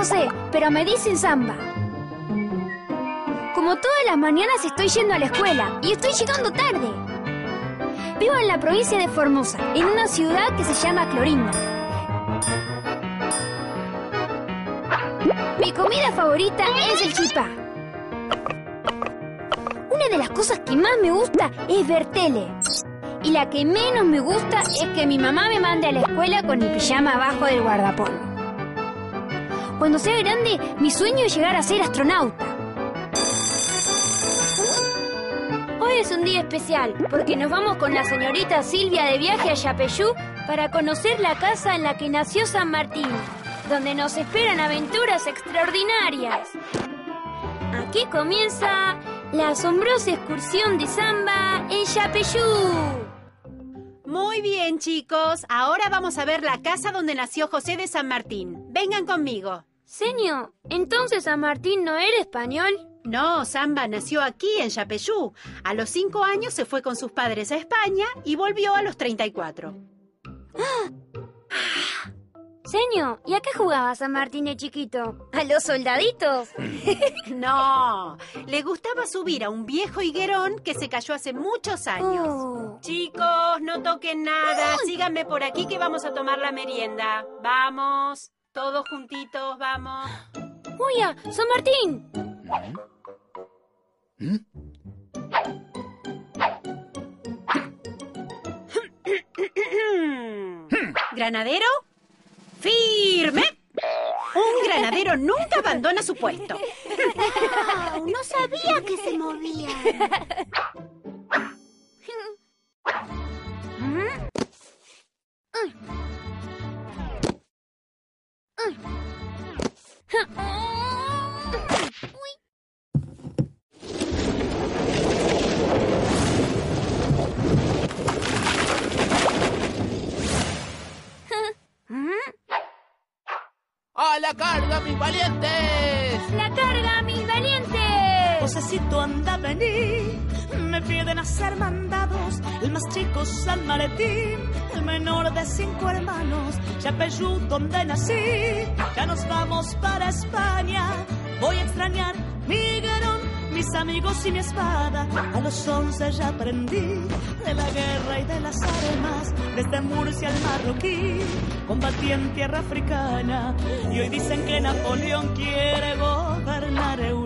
José, pero me dicen Samba. Como todas las mañanas estoy yendo a la escuela y estoy llegando tarde. Vivo en la provincia de Formosa, en una ciudad que se llama Clorinda. Mi comida favorita es el chipá. Una de las cosas que más me gusta es ver tele. Y la que menos me gusta es que mi mamá me mande a la escuela con el pijama abajo del guardapolvo. Cuando sea grande, mi sueño es llegar a ser astronauta. Hoy es un día especial porque nos vamos con la señorita Silvia de viaje a Yapeyú para conocer la casa en la que nació San Martín, donde nos esperan aventuras extraordinarias. Aquí comienza la asombrosa excursión de samba en Yapeyú. Muy bien, chicos. Ahora vamos a ver la casa donde nació José de San Martín. Vengan conmigo. Señor, ¿entonces San Martín no era español? No, Samba nació aquí en Yapeyú. A los cinco años se fue con sus padres a España y volvió a los 34. Señor, ¿y a qué jugaba San Martín de chiquito? ¿A los soldaditos? No, le gustaba subir a un viejo higuerón que se cayó hace muchos años. Oh. Chicos, no toquen nada. Síganme por aquí que vamos a tomar la merienda. Vamos, todos juntitos, vamos. ¡Uya! ¡San Martín! ¿Granadero? ¡Firme! Un granadero nunca abandona su puesto. no sabía que se movía. Josecito anda a venir, me piden hacer mandados. El más chico San Martín, el menor de cinco hermanos. Yapeyú, donde nací, ya nos vamos para España. Voy a extrañar mi garón, mis amigos y mi espada. A los once ya aprendí de la guerra y de las armas. Desde Murcia al Marroquí, combatí en tierra africana. Y hoy dicen que Napoleón quiere gobernar Europa.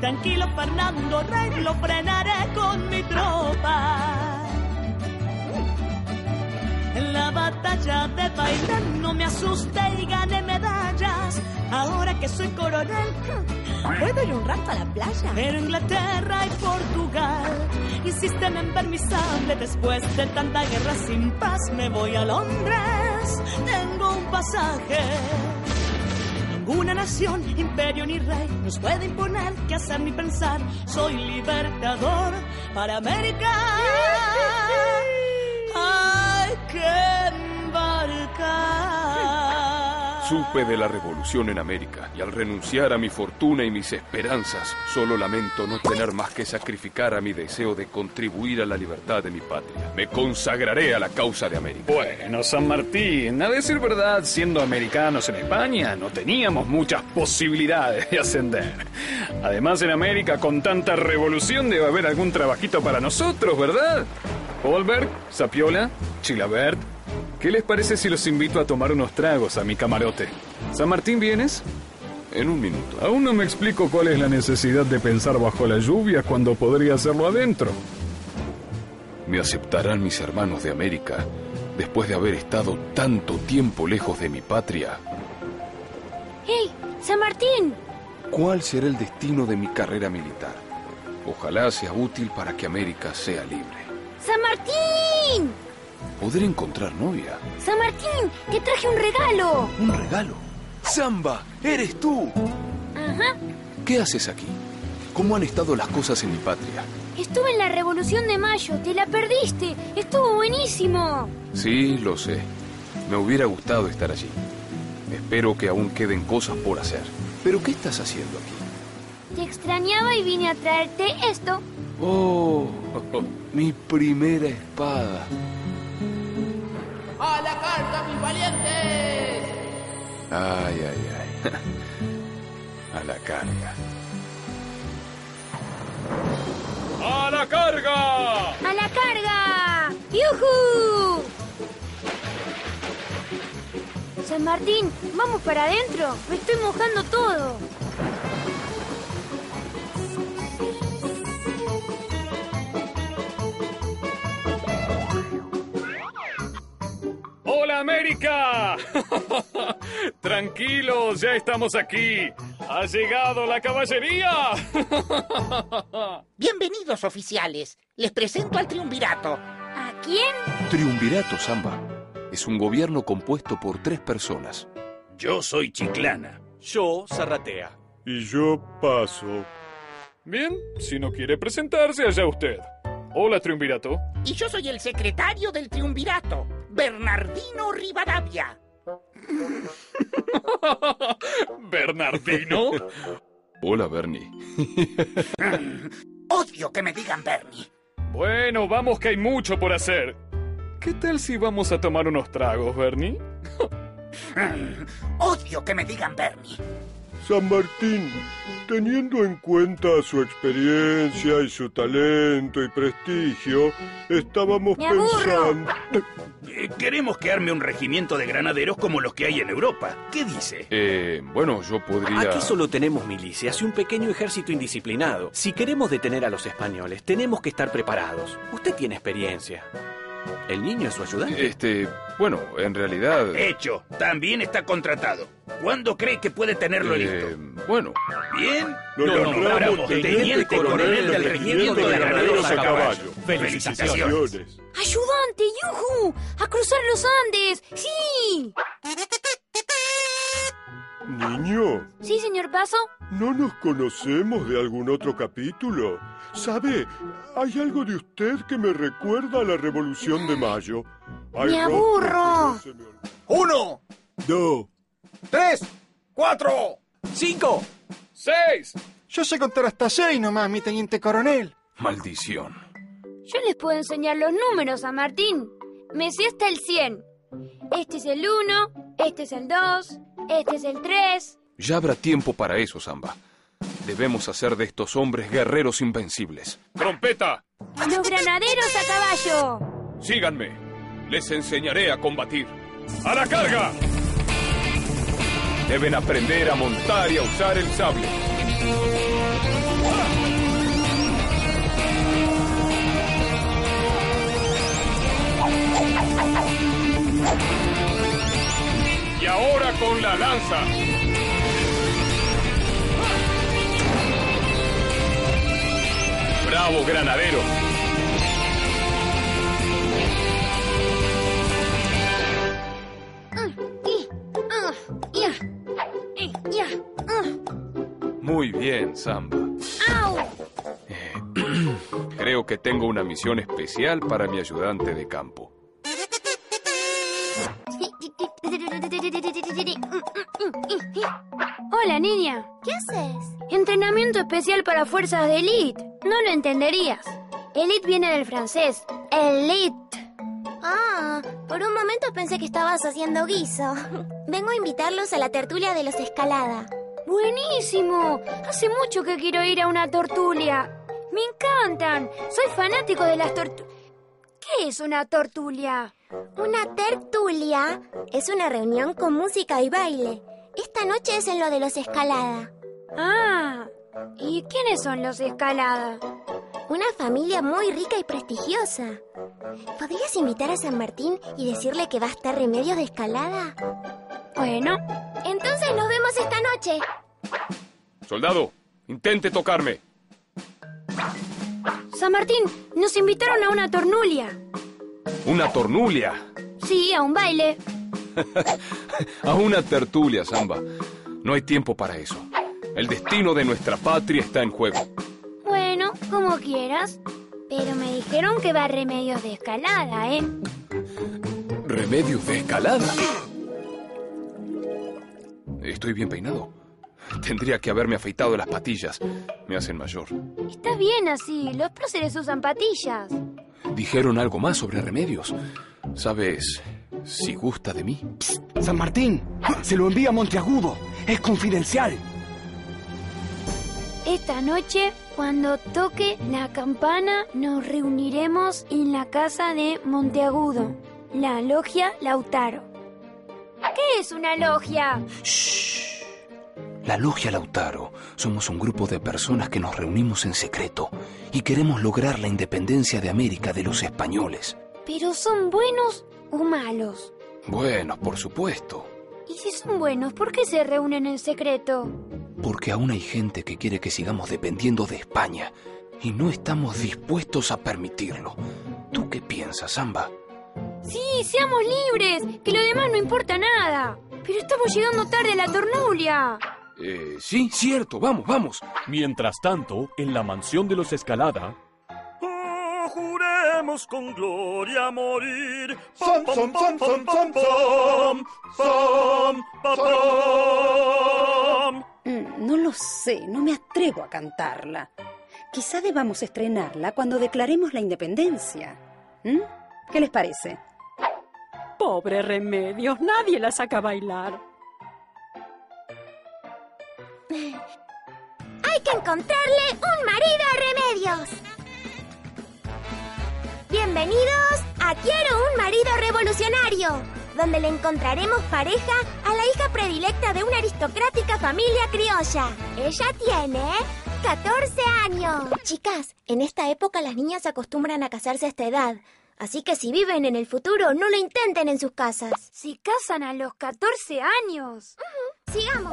Tranquilo, Fernando Rey, lo frenaré con mi tropa. En la batalla de Bailén no me asusté y gané medallas. Ahora que soy coronel, ¿puedo ir un rato a la playa? Pero Inglaterra y Portugal insisten en ver mi. Después de tanta guerra sin paz, me voy a Londres. Tengo un pasaje. Ninguna nación, imperio ni rey nos puede imponer qué hacer ni pensar. Soy libertador para América. Hay que embarcar. Supe de la revolución en América y al renunciar a mi fortuna y mis esperanzas, solo lamento no tener más que sacrificar a mi deseo de contribuir a la libertad de mi patria. Me consagraré a la causa de América. Bueno, San Martín, a decir verdad, siendo americanos en España, no teníamos muchas posibilidades de ascender. Además, en América, con tanta revolución, debe haber algún trabajito para nosotros, ¿verdad? Holberg, Sapiola, Chilabert. ¿Qué les parece si los invito a tomar unos tragos a mi camarote? ¿San Martín vienes? En un minuto. Aún no me explico cuál es la necesidad de pensar bajo la lluvia cuando podría hacerlo adentro. Me aceptarán mis hermanos de América después de haber estado tanto tiempo lejos de mi patria. ¡Hey! ¡San Martín! ¿Cuál será el destino de mi carrera militar? Ojalá sea útil para que América sea libre. ¡San Martín! ¿Podré encontrar novia? ¡San Martín! ¡Te traje un regalo! ¿Un regalo? ¡Samba! ¡Eres tú! Ajá. ¿Qué haces aquí? ¿Cómo han estado las cosas en mi patria? Estuve en la Revolución de Mayo. Te la perdiste. Estuvo buenísimo. Sí, lo sé. Me hubiera gustado estar allí. Espero que aún queden cosas por hacer. ¿Pero qué estás haciendo aquí? Te extrañaba y vine a traerte esto. Oh, mi primera espada. ¡A la carga, mis valientes! Ay, ay, ay. A la carga. ¡A la carga! ¡A la carga! ¡Yujú! San Martín, vamos para adentro. Me estoy mojando todo. ¡Hola América! Tranquilos, ya estamos aquí. ¡Ha llegado la caballería! Bienvenidos, oficiales. Les presento al triunvirato. ¿A quién? Triunvirato, Samba. Es un gobierno compuesto por tres personas. Yo soy Chiclana. Yo, Zarratea. Y yo paso. Bien, si no quiere presentarse, allá usted. Hola, Triunvirato. Y yo soy el secretario del triunvirato, Bernardino Rivadavia. ¿Bernardino? Hola, Bernie. Odio que me digan Bernie. Bueno, vamos que hay mucho por hacer. ¿Qué tal si vamos a tomar unos tragos, Bernie? Odio que me digan Bernie. San Martín, teniendo en cuenta su experiencia y su talento y prestigio, estábamos Me pensando... Eh, queremos que arme un regimiento de granaderos como los que hay en Europa. ¿Qué dice? Eh, bueno, yo podría... Aquí solo tenemos milicias y un pequeño ejército indisciplinado. Si queremos detener a los españoles, tenemos que estar preparados. Usted tiene experiencia. ¿El niño es su ayudante? Este, bueno, en realidad... Hecho, también está contratado. ¿Cuándo cree que puede tenerlo eh, listo? bueno, Bien, Lo lo nombramos teniente coronel del regimiento de granaderos a caballo. Felicitaciones. Felicitaciones. ¡Ayudante, Yuju! ¡A cruzar los Andes! ¡Sí! Niño, ¿Sí, señor Paso? ¿no nos conocemos de algún otro capítulo? ¿Sabe? Hay algo de usted que me recuerda a la Revolución de Mayo. Hay Me aburro. me. Uno, No. tres, cuatro. ¡Cinco! ¡Seis! Yo sé contar hasta seis nomás, mi teniente coronel. maldición. Yo les puedo enseñar los números a Martín. Me sé hasta el 100. Este es el 1, este es el 2, este es el 3. Ya habrá tiempo para eso, Samba. Debemos hacer de estos hombres guerreros invencibles. ¡Trompeta! ¡Los granaderos a caballo! Síganme. Les enseñaré a combatir. ¡A la carga! Deben aprender a montar y a usar el sable. Y ahora con la lanza. ¡Bravo, granadero! Eh, Muy bien, Samba. ¡Au! Creo que tengo una misión especial para mi ayudante de campo. Hola, niña. ¿Qué haces? Entrenamiento especial para fuerzas de elite. No lo entenderías. Elite viene del francés. Elite. Ah, por un momento pensé que estabas haciendo guiso. Vengo a invitarlos a la tertulia de los Escalada. Buenísimo. Hace mucho que quiero ir a una tortulia. Me encantan. Soy fanático de las tortu... ¿Qué es una tortulia? Una tertulia es una reunión con música y baile. Esta noche es en lo de los Escalada. Ah, ¿y quiénes son los escalada? Una familia muy rica y prestigiosa. ¿Podrías invitar a San Martín y decirle que va a estar Remedios de Escalada? Bueno, Entonces nos vemos esta noche. Soldado, intente tocarme. San Martín, nos invitaron a una tornulia. Una tornulia. Sí, a un baile. A una tertulia, Samba. No hay tiempo para eso. El destino de nuestra patria está en juego. Bueno, como quieras. Pero me dijeron que va remedios de escalada, ¿eh? ¿Remedios de escalada? Estoy bien peinado. Tendría que haberme afeitado las patillas. Me hacen mayor. Está bien así, los próceres usan patillas. ¿Dijeron algo más sobre remedios? Sabes, Si gusta de mí. San Martín, se lo envía a Monteagudo. Es confidencial. Esta noche, cuando toque la campana, nos reuniremos en la casa de Monteagudo, la logia Lautaro. ¿Qué es una logia? La Logia Lautaro somos un grupo de personas que nos reunimos en secreto y queremos lograr la independencia de América de los españoles. ¿Pero son buenos o malos? Bueno, por supuesto. Y si son buenos, ¿por qué se reúnen en secreto? Porque aún hay gente que quiere que sigamos dependiendo de España y no estamos dispuestos a permitirlo. ¿Tú qué piensas, Samba? Sí, seamos libres, que lo demás no importa nada. Pero estamos llegando tarde a la tornulia. Eh, sí, cierto, vamos, vamos. Mientras tanto, en la mansión de los Escalada, juremos con gloria morir. Som, som, som, som, som, som, som, pa, pam. Mm, No lo sé, no me atrevo a cantarla. Quizá debamos estrenarla cuando declaremos la independencia. ¿Mm? ¿Qué les parece? Pobre Remedios, nadie la saca a bailar. Hay que encontrarle un marido a Remedios. Bienvenidos a Quiero un marido revolucionario, donde le encontraremos pareja a la hija predilecta de una aristocrática familia criolla. Ella tiene 14 años. Chicas, en esta época las niñas se acostumbran a casarse a esta edad. Así que si viven en el futuro, no lo intenten en sus casas. Si casan a los 14 años. Sigamos.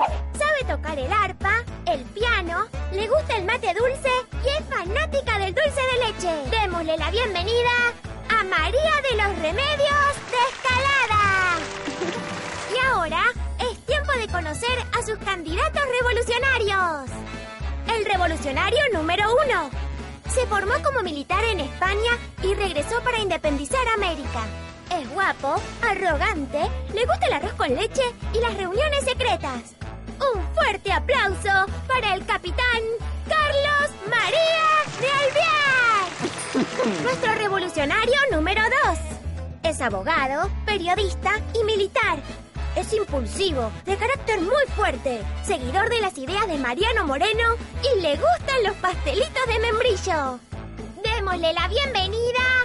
Sabe tocar el arpa, el piano, le gusta el mate dulce y es fanática del dulce de leche. Démosle la bienvenida a María de los Remedios de Escalada. y ahora es tiempo de conocer a sus candidatos revolucionarios. El revolucionario número uno. Se formó como militar en España y regresó para independizar América. Es guapo, arrogante, le gusta el arroz con leche y las reuniones secretas. Un fuerte aplauso para el capitán Carlos María de Alvear. Nuestro revolucionario número 2. Es abogado, periodista y militar. Es impulsivo, de carácter muy fuerte, seguidor de las ideas de Mariano Moreno y le gustan los pastelitos de membrillo. Démosle la bienvenida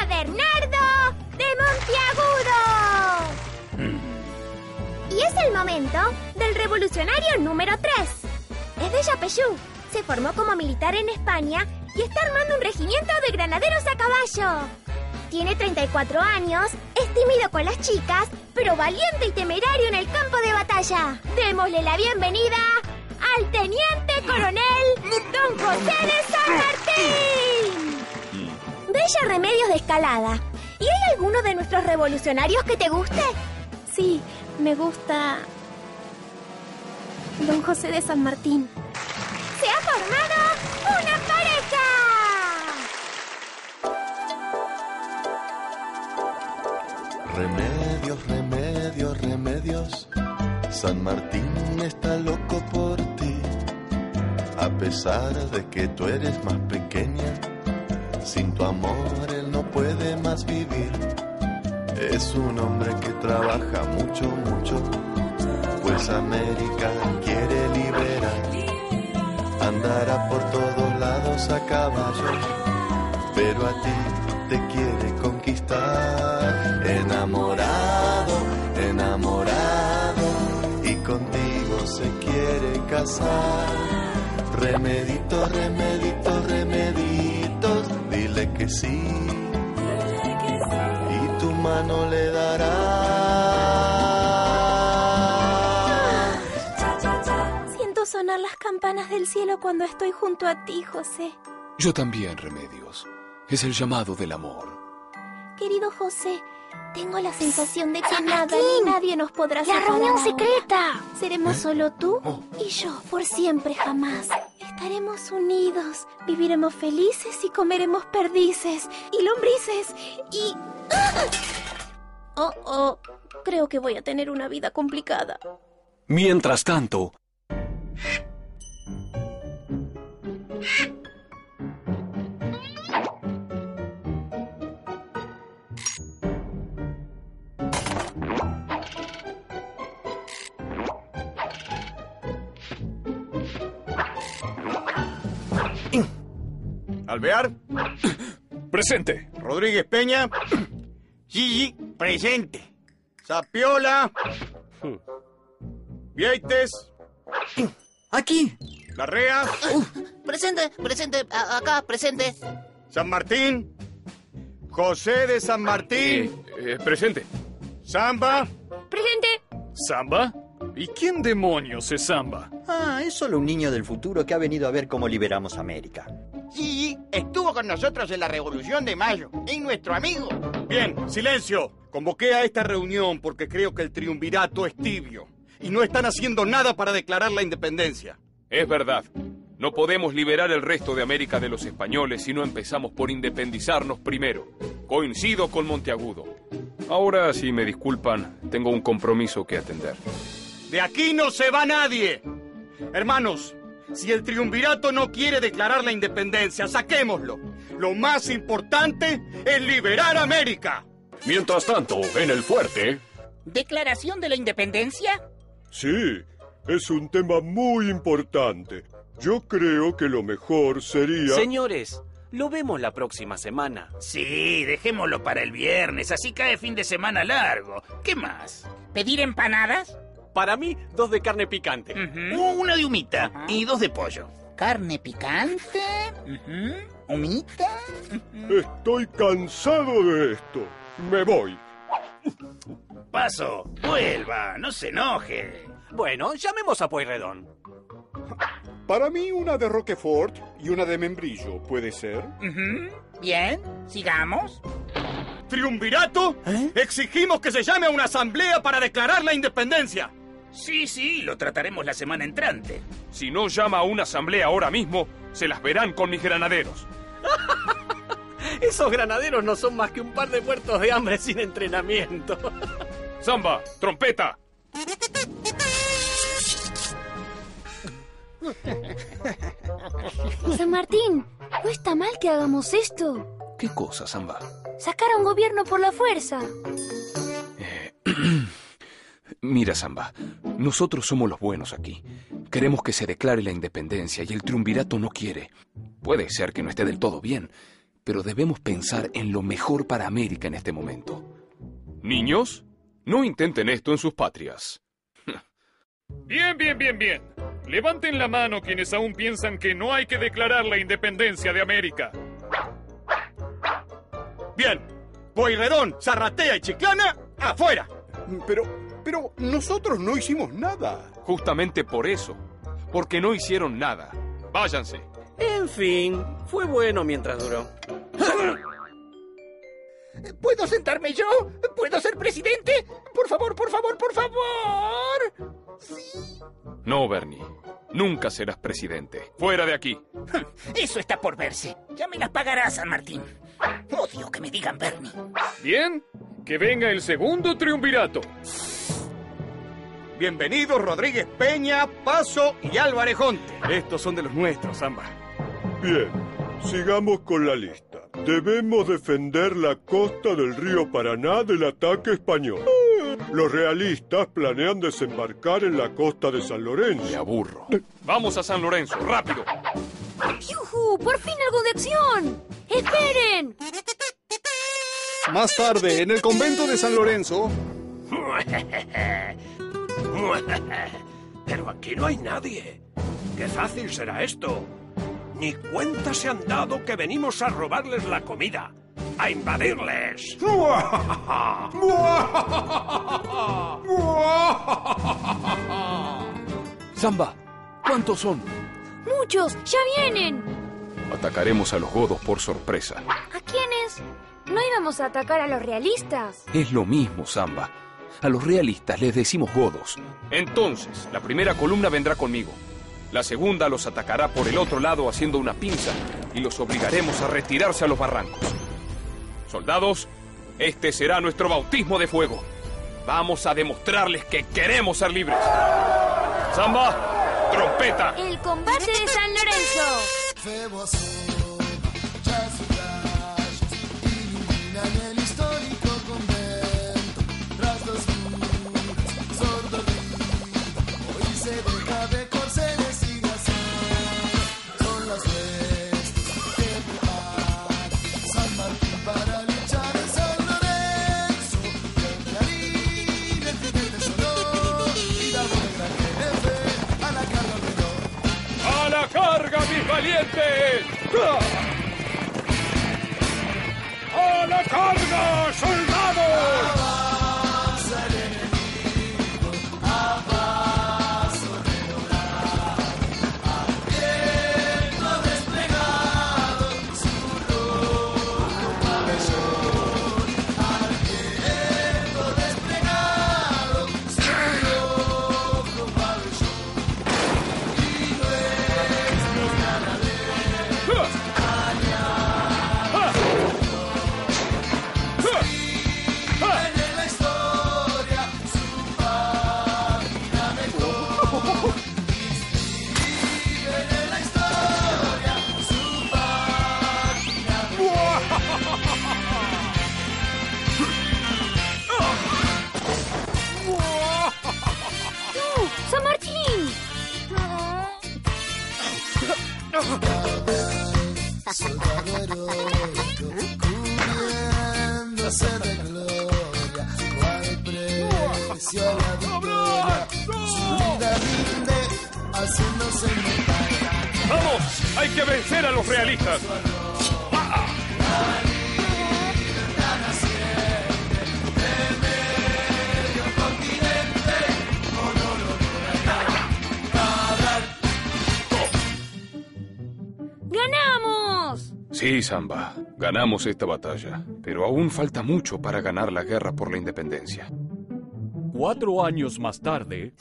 a Bernardo de Monteagudo. Y es el momento del revolucionario número 3. Es de Yapeyú. Se formó como militar en España y está armando un regimiento de granaderos a caballo. Tiene 34 años, es tímido con las chicas, pero valiente y temerario en el campo de batalla. Démosle la bienvenida al teniente coronel Don José de San Martín. Bella Remedios de Escalada. ¿Y hay alguno de nuestros revolucionarios que te guste? Sí, me gusta. Don José de San Martín. ¡Se ha formado una pareja! Remedios, remedios, remedios. San Martín está loco por ti. A pesar de que tú eres más pequeña, sin tu amor él no puede más vivir. Es un hombre que trabaja mucho, mucho, pues América quiere liberar. Andará por todos lados a caballo, pero a ti te quiere conquistar. Enamorado, enamorado, y contigo se quiere casar. Remedito, remedito, remeditos, dile que sí. Mano le dará. Siento sonar las campanas del cielo cuando estoy junto a ti, José. Yo también, Remedios. Es el llamado del amor. Querido José, tengo la sensación de que nada ni nadie nos podrá la reunión ahora. secreta. Seremos solo tú y yo por siempre jamás. Estaremos unidos, viviremos felices y comeremos perdices y lombrices y... Oh, oh, creo que voy a tener una vida complicada. Mientras tanto, Alvear. Presente. Rodríguez Peña. Sí, presente. Zapiola. Vieites. Aquí. Larrea. Presente, presente, a- acá, presente. San Martín. José de San Martín. Eh, presente. Samba. Presente. ¿Samba? ¿Y quién demonios es Samba? Ah, es solo un niño del futuro que ha venido a ver cómo liberamos América. Sí, estuvo con nosotros en la Revolución de Mayo. Es nuestro amigo. Bien, silencio. Convoqué a esta reunión porque creo que el triunvirato es tibio y no están haciendo nada para declarar la independencia. Es verdad. No podemos liberar el resto de América de los españoles si no empezamos por independizarnos primero. Coincido con Monteagudo. Ahora, si me disculpan, tengo un compromiso que atender. De aquí no se va nadie. Hermanos, si el triunvirato no quiere declarar la independencia, saquémoslo. Lo más importante es liberar América. Mientras tanto, en el fuerte... ¿Declaración de la independencia? Sí, es un tema muy importante. Yo creo que lo mejor sería... Señores, lo vemos la próxima semana. Sí, dejémoslo para el viernes, así cae fin de semana largo. ¿Qué más? ¿Pedir empanadas? Para mí, dos de carne picante. Una de humita y dos de pollo. ¿Carne picante? ¿Humita? Estoy cansado de esto. Me voy. Paso, vuelva, no se enoje. Bueno, llamemos a Pueyrredón. Para mí una de Roquefort y una de membrillo, ¿puede ser? Bien, sigamos. ¿Triunvirato? Exigimos que se llame a una asamblea para declarar la independencia. Sí, sí, lo trataremos la semana entrante. Si no llama a una asamblea ahora mismo, se las verán con mis granaderos. Esos granaderos no son más que un par de muertos de hambre sin entrenamiento. Samba, trompeta. San Martín, ¿no está mal que hagamos esto? ¿Qué cosa, Samba? Sacar a un gobierno por la fuerza. Mira, Samba, nosotros somos los buenos aquí. Queremos que se declare la independencia y el triunvirato no quiere. Puede ser que no esté del todo bien, pero debemos pensar en lo mejor para América en este momento. Niños, no intenten esto en sus patrias. Bien, bien, bien, bien. Levanten la mano quienes aún piensan que no hay que declarar la independencia de América. Bien. Pueyrredón, Zarratea y Chiclana, afuera. Pero, pero nosotros no hicimos nada. Justamente por eso. Porque no hicieron nada. Váyanse. En fin, fue bueno mientras duró. ¿Puedo sentarme yo? ¿Puedo ser presidente? Por favor, por favor, por favor. No, Bernie. Nunca serás presidente. Fuera de aquí. Eso está por verse. Ya me las pagarás, San Martín. Odio que me digan Bernie. Bien, que venga el segundo triunvirato. Bienvenidos Rodríguez Peña, Paso y Álvarez Jonte. Estos son de los nuestros, Samba. Bien, sigamos con la lista. Debemos defender la costa del río Paraná del ataque español. Los realistas planean desembarcar en la costa de San Lorenzo. Me aburro. Vamos a San Lorenzo, rápido. ¡Yujú! ¡Por fin algo de acción! ¡Esperen! Más tarde, en el convento de San Lorenzo. Pero aquí no hay nadie. Qué fácil será esto. Ni cuenta se han dado que venimos a robarles la comida, a invadirles. Samba, ¿cuántos son? ¡Muchos! ¡Ya vienen! Atacaremos a los godos por sorpresa. ¿A quiénes? ¿No íbamos a atacar a los realistas? Es lo mismo, Samba. A los realistas les decimos godos. Entonces, la primera columna vendrá conmigo. La segunda los atacará por el otro lado haciendo una pinza y los obligaremos a retirarse a los barrancos. Soldados, este será nuestro bautismo de fuego. Vamos a demostrarles que queremos ser libres. Samba, trompeta. El combate de San Lorenzo. Valientes! ¡A la carga, soldados! Sí, Samba, ganamos esta batalla, pero aún falta mucho para ganar la guerra por la independencia. Cuatro años más tarde,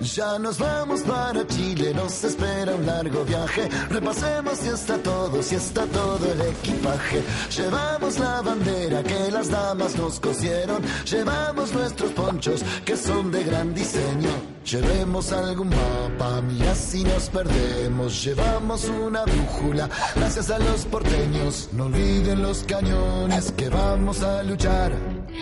Ya nos vamos para Chile, nos espera un largo viaje. Repasemos si está todo, si está todo el equipaje. Llevamos la bandera que las damas nos cosieron. Llevamos nuestros ponchos que son de gran diseño. Llevemos algún mapa, mira si nos perdemos. Llevamos una brújula, gracias a los porteños. No olviden los cañones que vamos a luchar.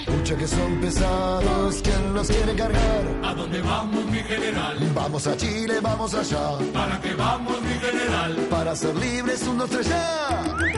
Pucha que son pesados, ¿quién los quiere cargar? ¿A dónde vamos, mi general? Vamos a Chile, vamos allá. ¿Para qué vamos, mi general? Para ser libres, un, dos, tres, ya.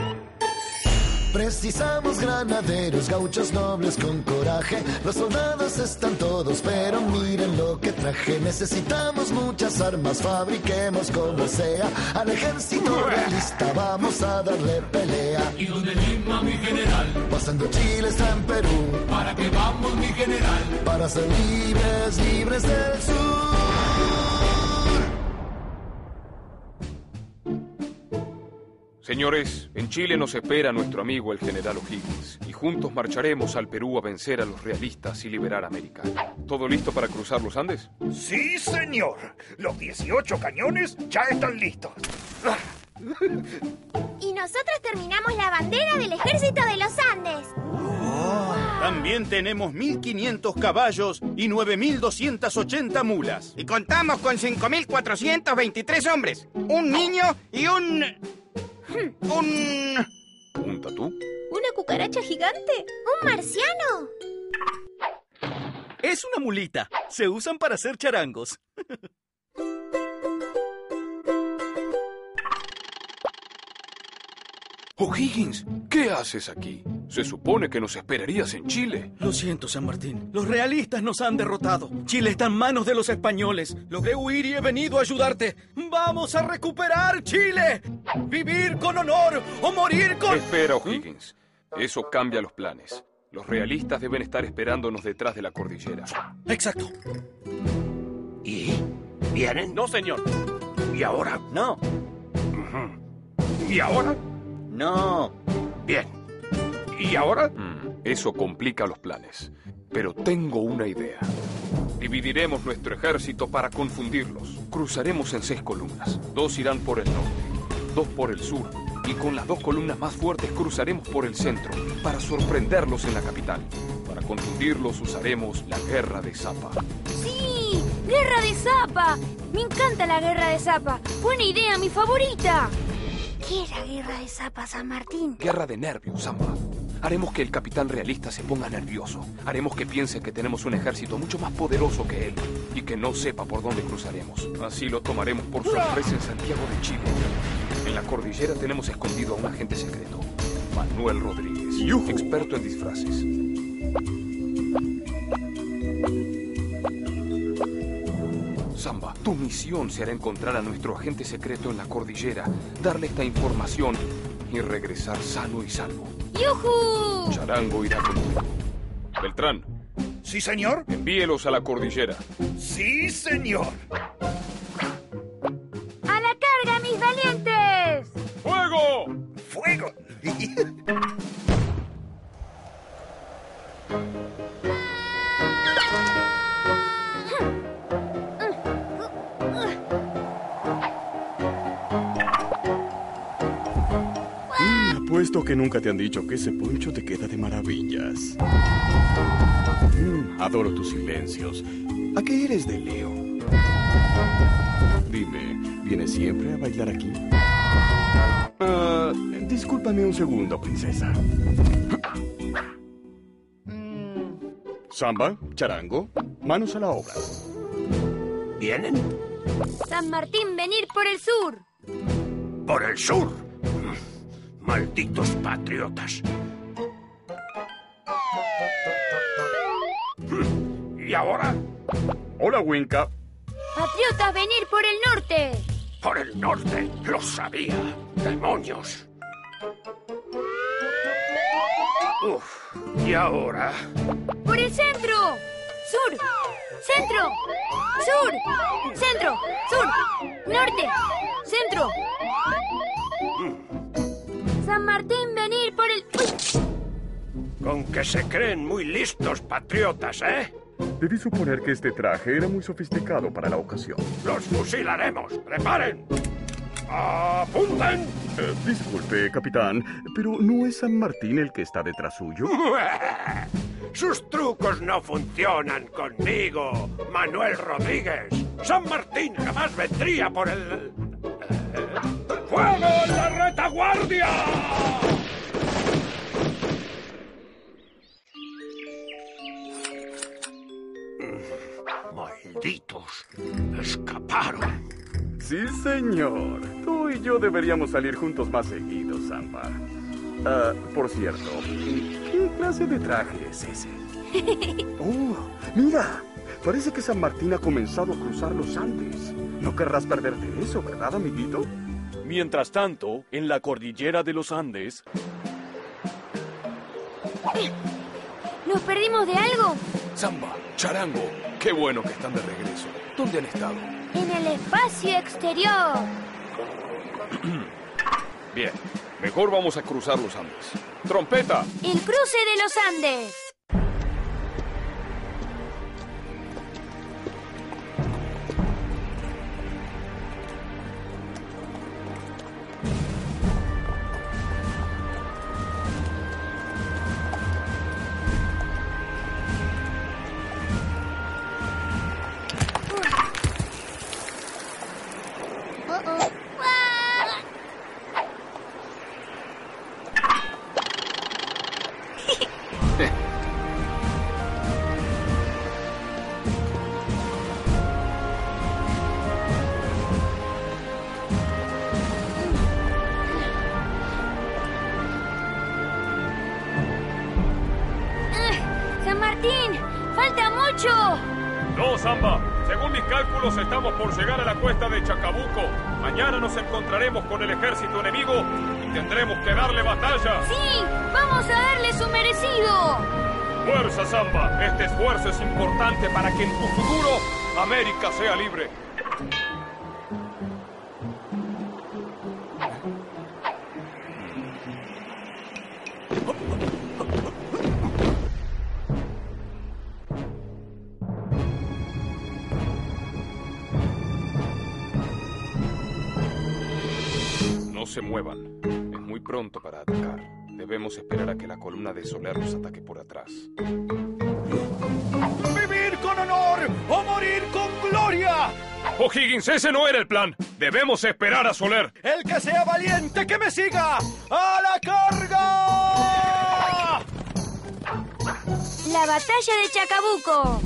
Precisamos granaderos, gauchos nobles con coraje. Los soldados están todos, pero miren lo que traje. Necesitamos muchas armas, fabriquemos como sea. Al ejército realista vamos a darle pelea. ¿Y dónde Lima, mi general? Pasando Chile está en Perú. ¿Para qué vamos, mi general? Para ser libres, libres del sur. Señores, en Chile nos espera nuestro amigo el general O'Higgins y juntos marcharemos al Perú a vencer a los realistas y liberar América. ¿Todo listo para cruzar los Andes? Sí, señor. Los 18 cañones ya están listos. Y nosotros terminamos la bandera del ejército de los Andes. También tenemos 1500 caballos y 9280 mulas. Y contamos con 5.423 hombres. Un niño y un... Un... ¿Un tatú? ¿Una cucaracha gigante? ¿Un marciano? Es una mulita. Se usan para hacer charangos. O'Higgins, ¿qué haces aquí? Se supone que nos esperarías en Chile. Lo siento, San Martín. Los realistas nos han derrotado. Chile está en manos de los españoles. Logré huir y he venido a ayudarte. ¡Vamos a recuperar Chile! ¡Vivir con honor o morir con... Espera, O'Higgins. Eso cambia los planes. Los realistas deben estar esperándonos detrás de la cordillera. Exacto. ¿Y? ¿Vienen? No, señor. ¿Y ahora? No. ¿Y ahora? No. Bien. ¿Y ahora? Mm, eso complica los planes. Pero tengo una idea. Dividiremos nuestro ejército para confundirlos. Cruzaremos en seis columnas. Dos irán por el norte, dos por el sur. Y con las dos columnas más fuertes cruzaremos por el centro para sorprenderlos en la capital. Para confundirlos usaremos la guerra de Zapa. ¡Sí! ¡Guerra de Zapa! Me encanta la guerra de Zapa. Buena idea, mi favorita. ¿Qué era guerra de Zapa, San Martín? Guerra de nervios, Zamba. Haremos que el capitán realista se ponga nervioso. Haremos que piense que tenemos un ejército mucho más poderoso que él y que no sepa por dónde cruzaremos. Así lo tomaremos por sorpresa en Santiago de Chile. En la cordillera tenemos escondido a un agente secreto, Manuel Rodríguez, experto en disfraces. Samba. Tu misión será encontrar a nuestro agente secreto en la cordillera, darle esta información y regresar sano y salvo. ¡Yujú! Charango irá contigo. Beltrán. Sí, señor. Envíelos a la cordillera. Sí, señor. ¡A la carga, mis valientes! ¡Fuego! ¡Fuego! apuesto que nunca te han dicho que ese poncho te queda de maravillas. Mm, adoro tus silencios. ¿A qué eres de Leo? Dime, ¿vienes siempre a bailar aquí? Ah, discúlpame un segundo, princesa. Samba, charango, manos a la obra. ¿Vienen? San Martín, venir por el sur. Por el sur. Malditos patriotas. ¿Y ahora? Hola, Winca. Patriotas, venir por el norte. Por el norte. Lo sabía. Demonios. Uf. ¿Y ahora? Por el centro. Sur. Centro. Sur. Centro. Sur. Norte. Centro. San Martín, venir por el... ¡Uy! Con que se creen muy listos, patriotas, ¿eh? Debí suponer que este traje era muy sofisticado para la ocasión. ¡Los fusilaremos! ¡Preparen! ¡Apunten! Eh, disculpe, capitán, pero ¿no es San Martín el que está detrás suyo? Sus trucos no funcionan conmigo, Manuel Rodríguez. San Martín jamás vendría por el... ¡Fuego en la retaguardia! Malditos. Escaparon. Sí, señor. Tú y yo deberíamos salir juntos más seguido, Samba. Ah, por cierto, ¿qué clase de traje es ese? Oh, mira. Parece que San Martín ha comenzado a cruzar los Andes. No querrás perderte eso, ¿verdad, amiguito? Mientras tanto, en la cordillera de los Andes, ¿Nos perdimos de algo? Samba, charango, qué bueno que están de regreso. ¿Dónde han estado? En el espacio exterior. Bien, mejor vamos a cruzar los Andes. ¡Trompeta! El cruce de los Andes. Cálculos, estamos por llegar a la cuesta de Chacabuco. Mañana nos encontraremos con el ejército enemigo y tendremos que darle batalla. Sí, vamos a darle su merecido. ¡Fuerza, Samba! Este esfuerzo es importante para que en tu futuro América sea libre. Se muevan. Es muy pronto para atacar. Debemos esperar a que la columna de Soler nos ataque por atrás. ¡Vivir con honor o morir con gloria! O'Higgins, ese no era el plan. Debemos esperar a Soler. El que sea valiente, que me siga. ¡A la carga! La batalla de Chacabuco.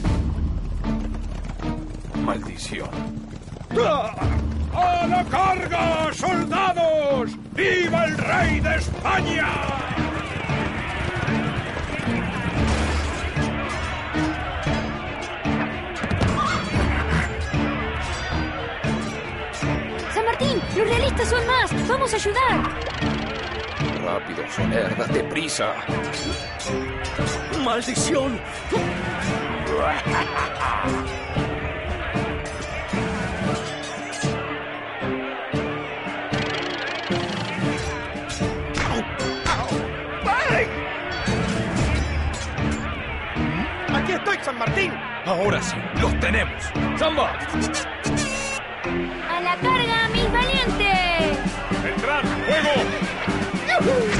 Maldición. ¡A la carga, soldados! ¡Viva el rey de España! ¡Los realistas son más! ¡Vamos a ayudar! Rápido, Soler, date prisa. ¡Maldición! San Martín. Ahora sí, los tenemos. ¡Zamba! ¡A la carga, mis valientes! ¡Beltrán, fuego! ¡A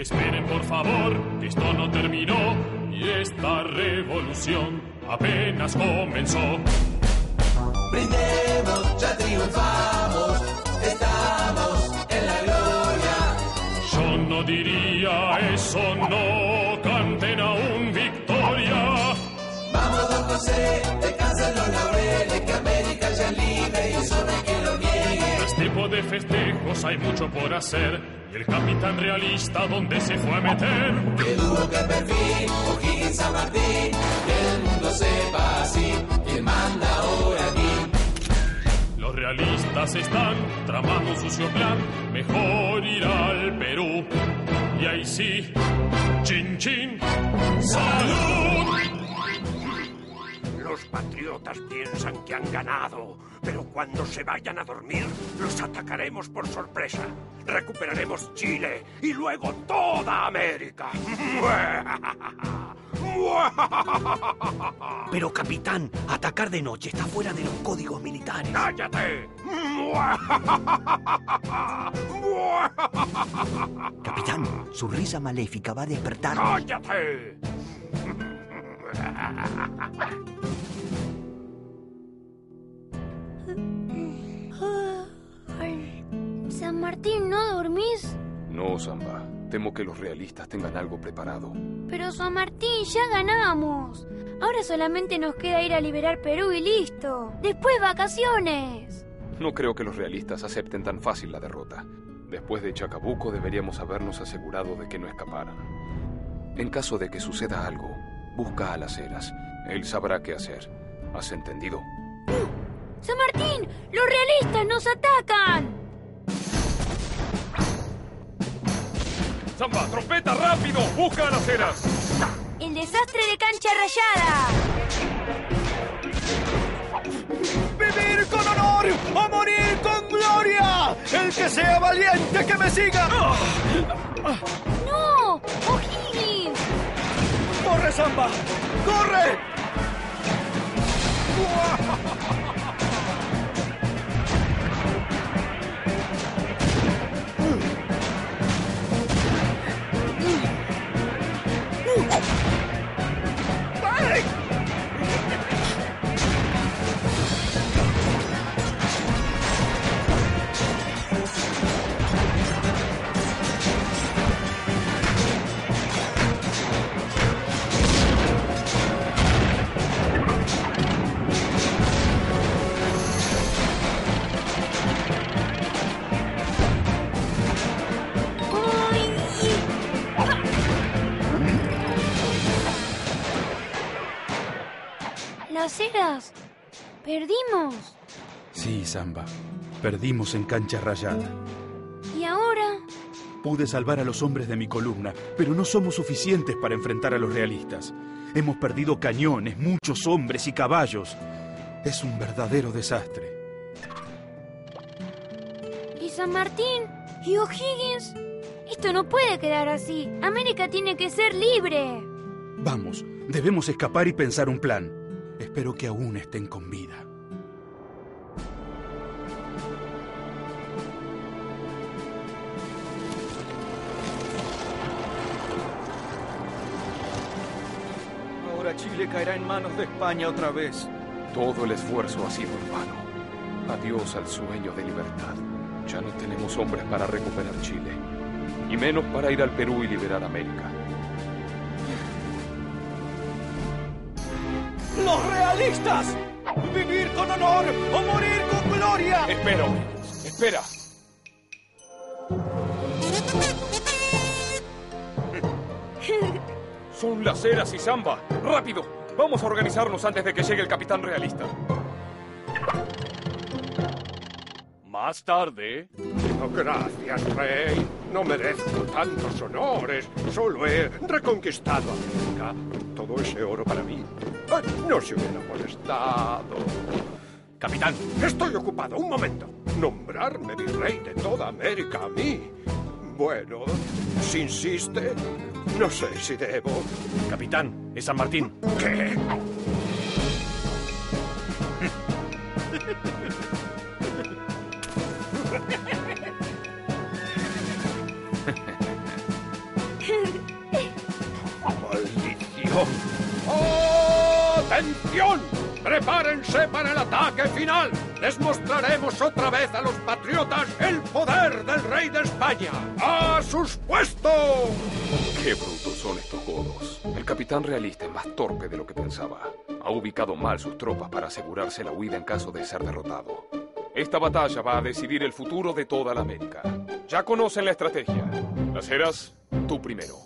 Esperen por favor, que esto no terminó y esta revolución apenas comenzó. Brindemos, ya triunfamos, estamos en la gloria. Yo no diría eso, no canten aún victoria. Vamos, don José, descansen los laureles, que América ya es libre y eso tipo de festejos hay mucho por hacer y el capitán realista donde se fue a meter. Que duro, que perfil, O'Higgins, San Martín, que el mundo sepa así, quién manda ahora aquí. Los realistas están tramando un sucio plan, mejor ir al Perú. Y ahí sí, chin chin, salud. Los patriotas piensan que han ganado, pero cuando se vayan a dormir, los atacaremos por sorpresa. Recuperaremos Chile y luego toda América. Pero capitán, atacar de noche está fuera de los códigos militares. ¡Cállate! Capitán, su risa maléfica va a despertar. ¡Cállate! San Martín, ¿no dormís? No, Zamba. Temo que los realistas tengan algo preparado. Pero San Martín, ya ganamos. Ahora solamente nos queda ir a liberar Perú y listo. Después vacaciones. No creo que los realistas acepten tan fácil la derrota. Después de Chacabuco deberíamos habernos asegurado de que no escaparan. En caso de que suceda algo, busca a las Heras. Él sabrá qué hacer. ¿Has entendido? San Martín, los realistas nos atacan. ¡Zamba, trompeta, rápido! ¡Busca a las eras! El desastre de cancha rayada. ¡Vivir con honor o morir con gloria! ¡El que sea valiente que me siga! ¡No! ¡O'Higgins! ¡Corre, Samba! ¡Corre! Perdimos. Sí, Samba. Perdimos en cancha rayada. ¿Y ahora? Pude salvar a los hombres de mi columna, pero no somos suficientes para enfrentar a los realistas. Hemos perdido cañones, muchos hombres y caballos. Es un verdadero desastre. San Martín y O'Higgins. Esto no puede quedar así. América tiene que ser libre. Vamos, debemos escapar y pensar un plan. Espero que aún estén con vida. Ahora Chile caerá en manos de España otra vez. Todo el esfuerzo ha sido en vano. Adiós al sueño de libertad. Ya no tenemos hombres para recuperar Chile. Y menos para ir al Perú y liberar América. ¡Los realistas! ¡Vivir con honor o morir con gloria! Espera, espera. Son las eras y Zamba. ¡Rápido! Vamos a organizarnos antes de que llegue el capitán realista. Más tarde. Oh, gracias, rey. No merezco tantos honores. Solo he reconquistado América. Todo ese oro para mí. Ay, no se hubiera molestado. Capitán. Estoy ocupado. Un momento. Nombrarme virrey de toda América a mí. Bueno, si insiste, no sé si debo. Capitán, es San Martín. ¿Qué? ¡Atención! ¡Prepárense para el ataque final! Les mostraremos otra vez a los patriotas el poder del rey de España. ¡A sus puestos! Qué brutos son estos godos. El capitán realista es más torpe de lo que pensaba. Ha ubicado mal sus tropas para asegurarse la huida en caso de ser derrotado. Esta batalla va a decidir el futuro de toda la América. Ya conocen la estrategia. Las eras, tú primero.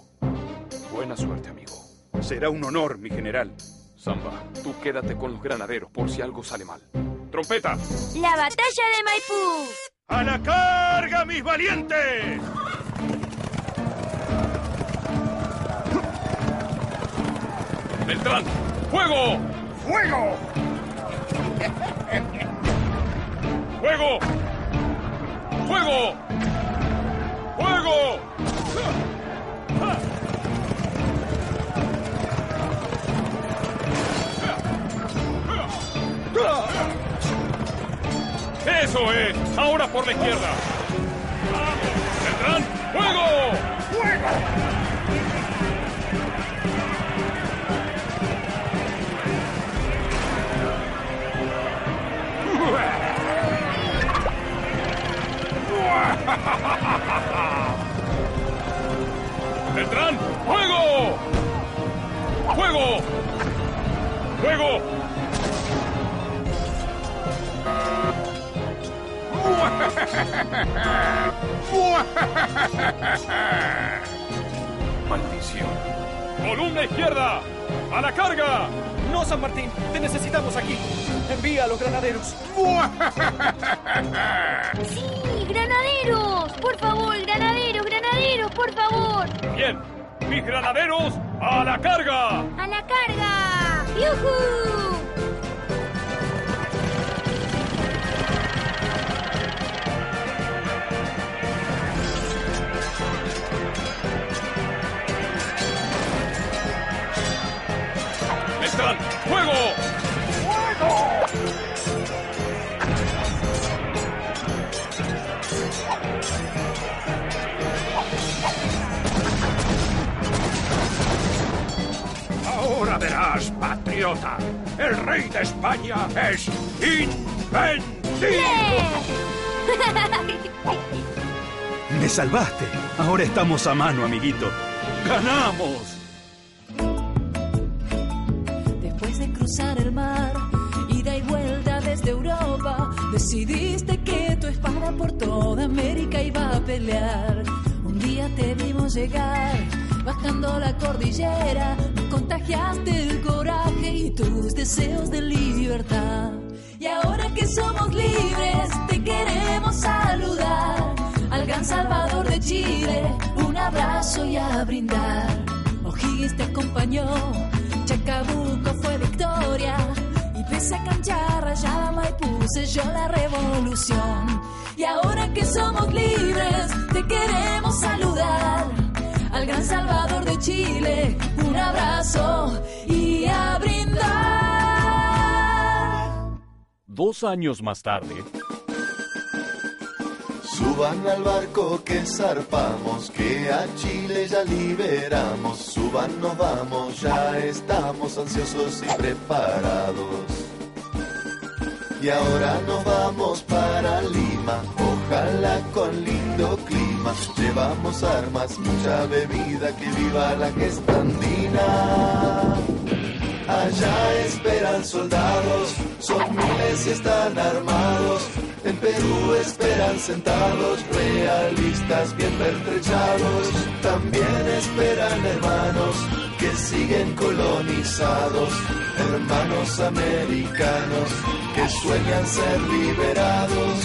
Buena suerte, amigo. Será un honor, mi general. Zamba, tú quédate con los granaderos por si algo sale mal. ¡Trompeta! La batalla de Maipú. ¡A la carga, mis valientes! ¡Beltrán! ¡Fuego! ¡Fuego! ¡Fuego! ¡Fuego! ¡Fuego! ¡Eso es! ¡Ahora por la izquierda! ¡Beltrán! ¡Fuego! ¡Fuego! ¡Beltrán! ¡Fuego! ¡Fuego! ¡Fuego! ¡Maldición! ¡Columna izquierda! ¡A la carga! No, San Martín, te necesitamos aquí. Envía a los granaderos. Sí, granaderos. Por favor, granaderos, granaderos, por favor. Bien, mis granaderos, a la carga. A la carga. ¡Yujú! Ahora verás, patriota. El rey de España es invencible. Me salvaste. Ahora estamos a mano, amiguito. ¡Ganamos! Después de cruzar el mar, ida y vuelta desde Europa, decidiste que tu espada por toda América iba a pelear. Un día te vimos llegar, bajando la cordillera, contagiaste el coraje y tus deseos de libertad. Y ahora que somos libres, te queremos saludar. Al gran Salvador de Chile, un abrazo y a brindar. O'Higgins te acompañó, Chacabuco fue victoria. Y esa cancha rayada Maipú selló la revolución. Y ahora que somos libres, te queremos saludar. Al gran Salvador de Chile, un abrazo y a brindar. Dos años más tarde, Suban al barco que zarpamos, que a Chile ya liberamos. Suban, nos vamos, ya estamos ansiosos y preparados. Y ahora nos vamos para Lima, ojalá con lindo clima. Llevamos armas, mucha bebida, que viva la gesta andina. Allá esperan soldados, son miles y están armados. En Perú esperan sentados, realistas bien pertrechados. También esperan hermanos que siguen colonizados, hermanos americanos que sueñan ser liberados.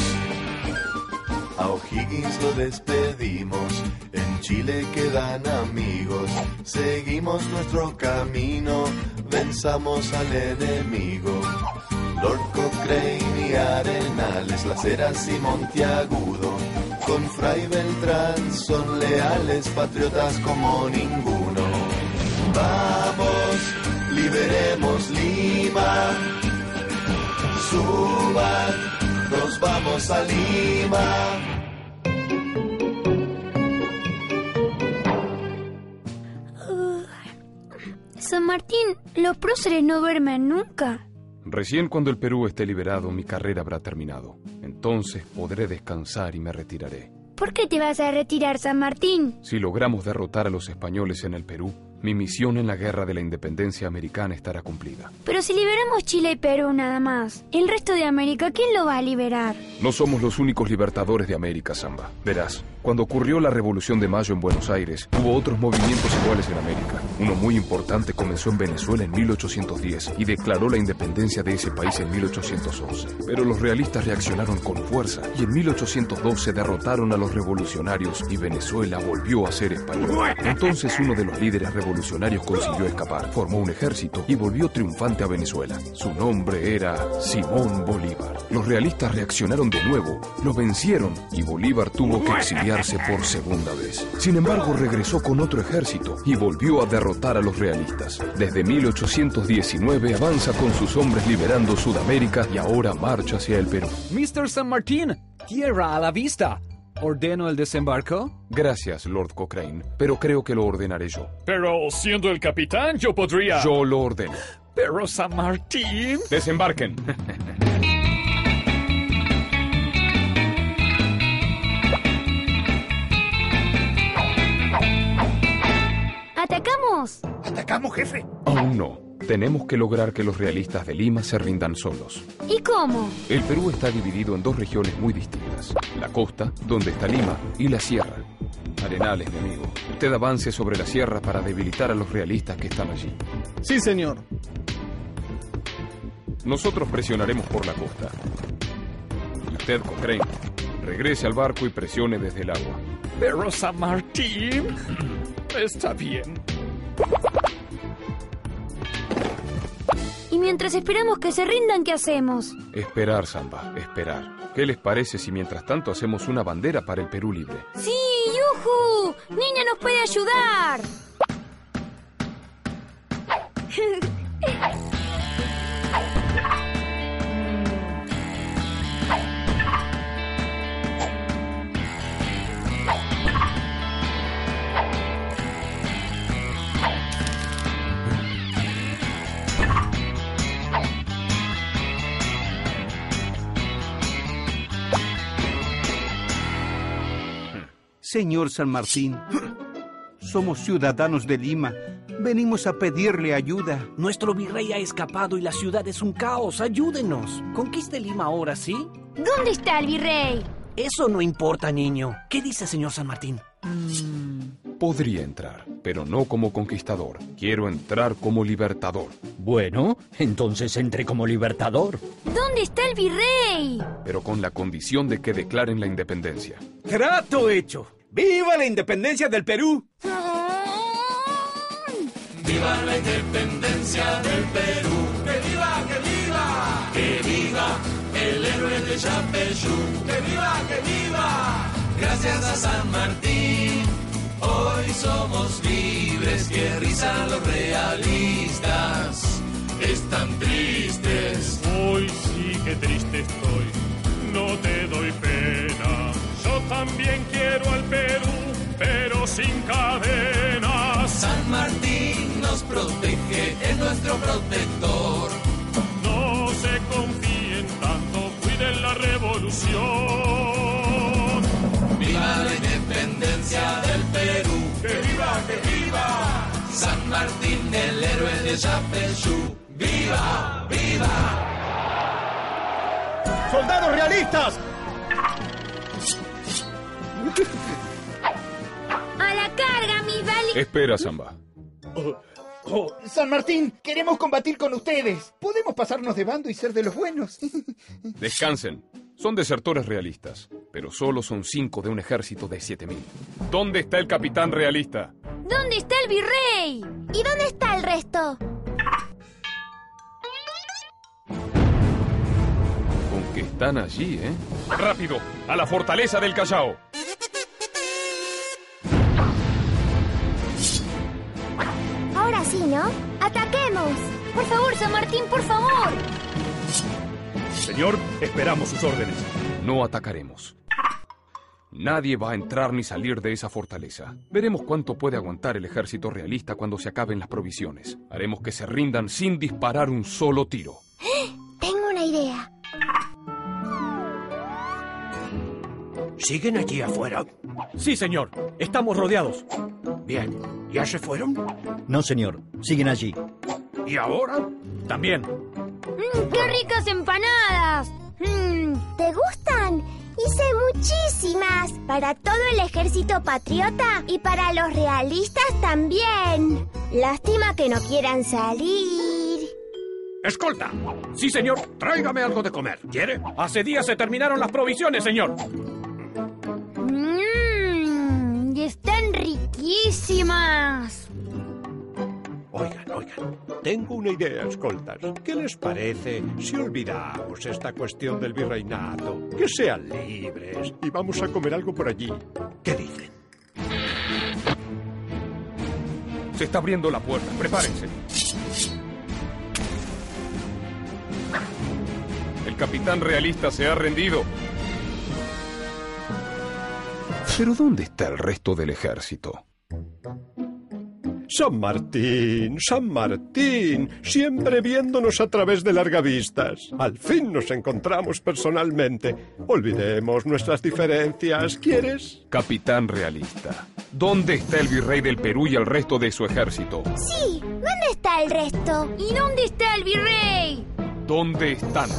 A O'Higgins lo despedimos, en Chile quedan amigos, seguimos nuestro camino, venzamos al enemigo. Lord Cochrane y Arenales, Las Heras y Monteagudo, con Fray Beltrán son leales patriotas como ninguno. Vamos, liberemos Lima, suban, nos vamos a Lima. San Martín, los próceres no duermen nunca. Recién cuando el Perú esté liberado, mi carrera habrá terminado. Entonces podré descansar y me retiraré. ¿Por qué te vas a retirar, San Martín? Si logramos derrotar a los españoles en el Perú, mi misión en la guerra de la independencia americana estará cumplida. Pero si liberamos Chile y Perú nada más, el resto de América, ¿quién lo va a liberar? No somos los únicos libertadores de América, Samba. Verás, cuando ocurrió la Revolución de Mayo en Buenos Aires, hubo otros movimientos iguales en América. Uno muy importante comenzó en Venezuela en 1810 y declaró la independencia de ese país en 1811. Pero los realistas reaccionaron con fuerza y en 1812 derrotaron a los revolucionarios y Venezuela volvió a ser española. Entonces uno de los líderes revolucionarios consiguió escapar, formó un ejército y volvió triunfante a Venezuela. Su nombre era Simón Bolívar. Los realistas reaccionaron de nuevo, lo vencieron y Bolívar tuvo que por segunda vez. Sin embargo, regresó con otro ejército y volvió a derrotar a los realistas. Desde 1819 avanza con sus hombres liberando Sudamérica y ahora marcha hacia el Perú. Mr. San Martín, tierra a la vista. ¿Ordeno el desembarco? Gracias, Lord Cochrane, pero creo que lo ordenaré yo. Pero siendo el capitán, yo podría... Yo lo ordeno. Pero San Martín... Desembarquen. ¿Atacamos? ¿Atacamos, jefe? Aún no. Tenemos que lograr que los realistas de Lima se rindan solos. ¿Y cómo? El Perú está dividido en dos regiones muy distintas. La costa, donde está Lima, y la sierra. Arenales, mi amigo. Usted avance sobre la sierra para debilitar a los realistas que están allí. Sí, señor. Nosotros presionaremos por la costa. Y usted, Cochrane, regrese al barco y presione desde el agua. Pero San Martín... Está bien. Y mientras esperamos que se rindan, ¿qué hacemos? Esperar, Samba, esperar. ¿Qué les parece si mientras tanto hacemos una bandera para el Perú libre? ¡Sí, Yuju! ¡Niña nos puede ayudar! Señor San Martín, somos ciudadanos de Lima. Venimos a pedirle ayuda. Nuestro virrey ha escapado y la ciudad es un caos. Ayúdenos. Conquiste Lima ahora, ¿sí? ¿Dónde está el virrey? Eso no importa, niño. ¿Qué dice, señor San Martín? Podría entrar, pero no como conquistador. Quiero entrar como libertador. Bueno, entonces entre como libertador. ¿Dónde está el virrey? Pero con la condición de que declaren la independencia. Trato hecho. ¡Viva la independencia del Perú! ¡Viva la independencia del Perú! ¡Que viva, que viva! de Yapeyú. ¡Que viva, que viva! Gracias a San Martín, hoy somos libres, que risa los realistas. Están tristes. Hoy sí que triste estoy, no te doy pena. Yo también quiero al Perú, pero sin cadenas. San Martín nos protege, es nuestro protector. No se confíen tanto, cuiden la revolución. Viva la independencia del Perú. ¡Que viva, que viva! San Martín, el héroe de Yapeyú. ¡Viva, viva! ¡Soldados realistas! Espera, Samba. Oh, San Martín, queremos combatir con ustedes. Podemos pasarnos de bando y ser de los buenos. Descansen. Son desertores realistas, pero solo son cinco de un ejército de 7000. ¿Dónde está el capitán realista? ¿Dónde está el virrey? ¿Y dónde está el resto? Con que están allí, ¿eh? ¡Rápido! ¡A la fortaleza del Callao! Ahora sí, ¿no? ¡Ataquemos! Por favor, San Martín, por favor. Señor, esperamos sus órdenes. No atacaremos. Nadie va a entrar ni salir de esa fortaleza. Veremos cuánto puede aguantar el ejército realista cuando se acaben las provisiones. Haremos que se rindan sin disparar un solo tiro. Tengo una idea. ¿Siguen allí afuera? Sí, señor. Estamos rodeados. Bien. ¿Ya se fueron? No, señor. Siguen allí. ¿Y ahora? También. Mm, ¡Qué ricas empanadas! Mm, ¿Te gustan? Hice muchísimas. Para todo el ejército patriota y para los realistas también. Lástima que no quieran salir. Escolta. Sí, señor. Tráigame algo de comer. ¿Quiere? Hace días se terminaron las provisiones, señor. Tengo una idea, escoltas. ¿Qué les parece si olvidamos esta cuestión del virreinato? Que sean libres y vamos a comer algo por allí. ¿Qué dicen? Se está abriendo la puerta. Prepárense. El capitán realista se ha rendido. Pero ¿dónde está el resto del ejército? San Martín, San Martín, siempre viéndonos a través de largavistas. Al fin nos encontramos personalmente. Olvidemos nuestras diferencias, ¿quieres? Capitán realista, ¿dónde está el virrey del Perú y el resto de su ejército? Sí, ¿dónde está el resto? ¿Y dónde está el virrey? ¿Dónde están?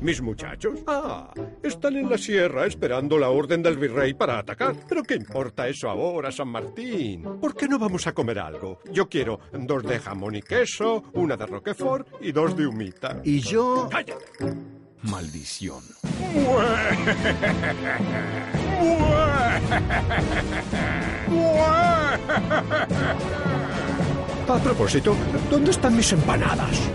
¿Mis muchachos? Ah, están en la sierra esperando la orden del virrey para atacar. ¿Pero qué importa eso ahora, San Martín? ¿Por qué no vamos a comer algo? Yo quiero dos de jamón y queso, una de roquefort y dos de humita. Y yo... ¡Cállate! Maldición. A propósito, ¿dónde están mis empanadas?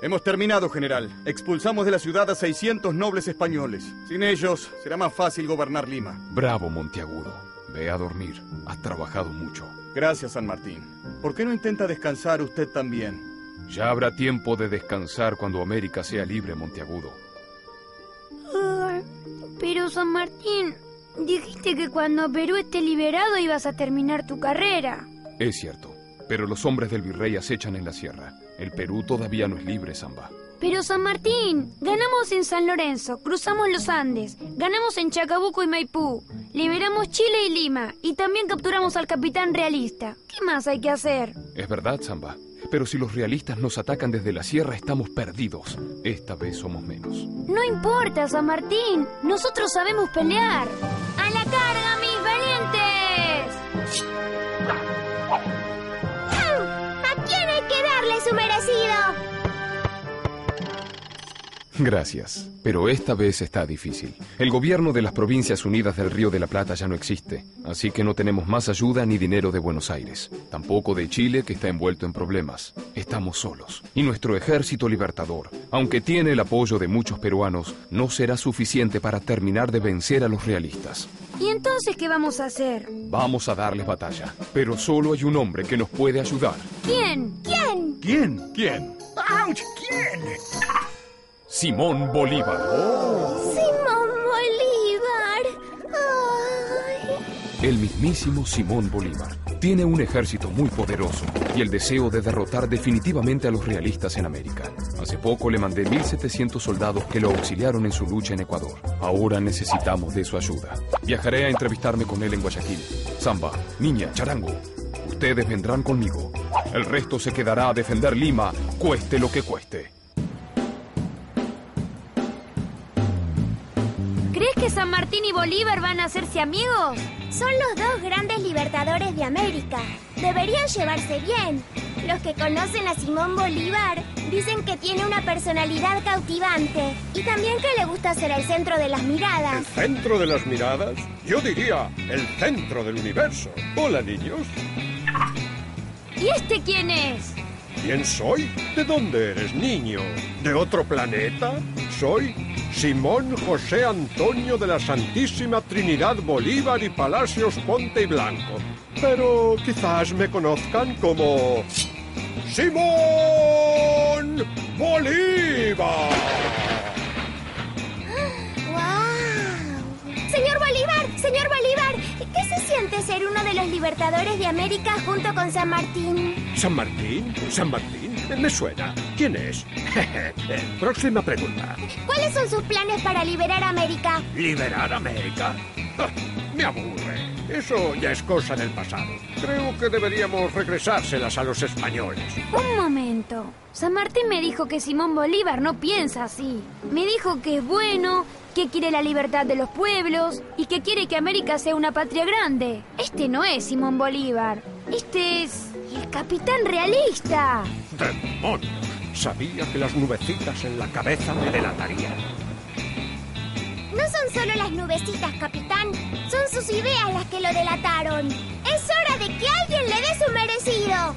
Hemos terminado, general. Expulsamos de la ciudad a 600 nobles españoles. Sin ellos, será más fácil gobernar Lima. Bravo, Monteagudo. Ve a dormir. Has trabajado mucho. Gracias, San Martín. ¿Por qué no intenta descansar usted también? Ya habrá tiempo de descansar cuando América sea libre, Monteagudo. Pero San Martín, dijiste que cuando Perú esté liberado ibas a terminar tu carrera. Es cierto, pero los hombres del virrey acechan en la sierra. El Perú todavía no es libre, Zamba. Pero San Martín, ganamos en San Lorenzo, cruzamos los Andes, ganamos en Chacabuco y Maipú, liberamos Chile y Lima y también capturamos al capitán realista. ¿Qué más hay que hacer? Es verdad, Zamba. Pero si los realistas nos atacan desde la sierra, estamos perdidos. Esta vez somos menos. No importa, San Martín. Nosotros sabemos pelear. ¡A la carga, mis valientes! Darle su merecido? Gracias, pero esta vez está difícil. El gobierno de las Provincias Unidas del Río de la Plata ya no existe, así que no tenemos más ayuda ni dinero de Buenos Aires, tampoco de Chile que está envuelto en problemas. Estamos solos. Y nuestro ejército libertador, aunque tiene el apoyo de muchos peruanos, no será suficiente para terminar de vencer a los realistas. ¿Y entonces qué vamos a hacer? Vamos a darles batalla, pero solo hay un hombre que nos puede ayudar. ¿Quién? ¿Quién? ¿Quién? ¿Quién? ¡Auch! ¿Quién? Simón Bolívar. Simón Bolívar. Ay. El mismísimo Simón Bolívar. Tiene un ejército muy poderoso y el deseo de derrotar definitivamente a los realistas en América. Hace poco le mandé 1.700 soldados que lo auxiliaron en su lucha en Ecuador. Ahora necesitamos de su ayuda. Viajaré a entrevistarme con él en Guayaquil. Zamba, niña, charango, ustedes vendrán conmigo. El resto se quedará a defender Lima, cueste lo que cueste. Que San Martín y Bolívar van a hacerse amigos? Son los dos grandes libertadores de América. Deberían llevarse bien. Los que conocen a Simón Bolívar dicen que tiene una personalidad cautivante y también que le gusta ser el centro de las miradas. ¿El centro de las miradas? Yo diría el centro del universo. Hola, niños. ¿Y este quién es? ¿Quién soy? ¿De dónde eres, niño? ¿De otro planeta? Soy Simón José Antonio de la Santísima Trinidad Bolívar y Palacios Ponte y Blanco. Pero quizás me conozcan como... Simón Bolívar. ¡Wow! Señor Bolívar, señor Bolívar, ¿qué se siente ser uno de los libertadores de América junto con San Martín? ¿San Martín? ¿San Martín? Me suena. ¿Quién es? Próxima pregunta. ¿Cuáles son sus planes para liberar América? ¿Liberar América? Ah, Me aburre. Eso ya es cosa del pasado. Creo que deberíamos regresárselas a los españoles. Un momento. San Martín me dijo que Simón Bolívar no piensa así. Me dijo que es bueno, que quiere la libertad de los pueblos y que quiere que América sea una patria grande. Este no es Simón Bolívar. Este es el capitán realista. ¡Demonios! Sabía que las nubecitas en la cabeza me delatarían. No son solo las nubecitas, capitán. Son sus ideas las que lo delataron. Es hora de que alguien le dé su merecido.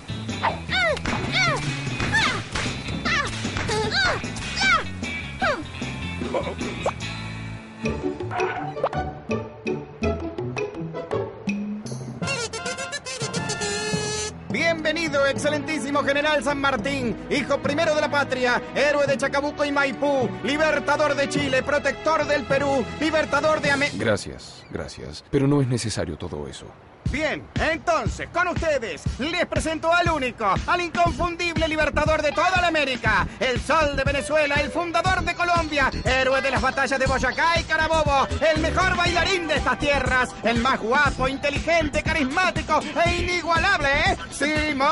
Bienvenido, excelentísimo general San Martín, hijo primero de la patria, héroe de Chacabuco y Maipú, libertador de Chile, protector del Perú, libertador de América. Gracias, gracias. Pero no es necesario todo eso. Bien, entonces, con ustedes, les presento al único, al inconfundible libertador de toda la América, el sol de Venezuela, el fundador de Colombia, héroe de las batallas de Boyacá y Carabobo, el mejor bailarín de estas tierras, el más guapo, inteligente, carismático e inigualable, ¿eh? Simón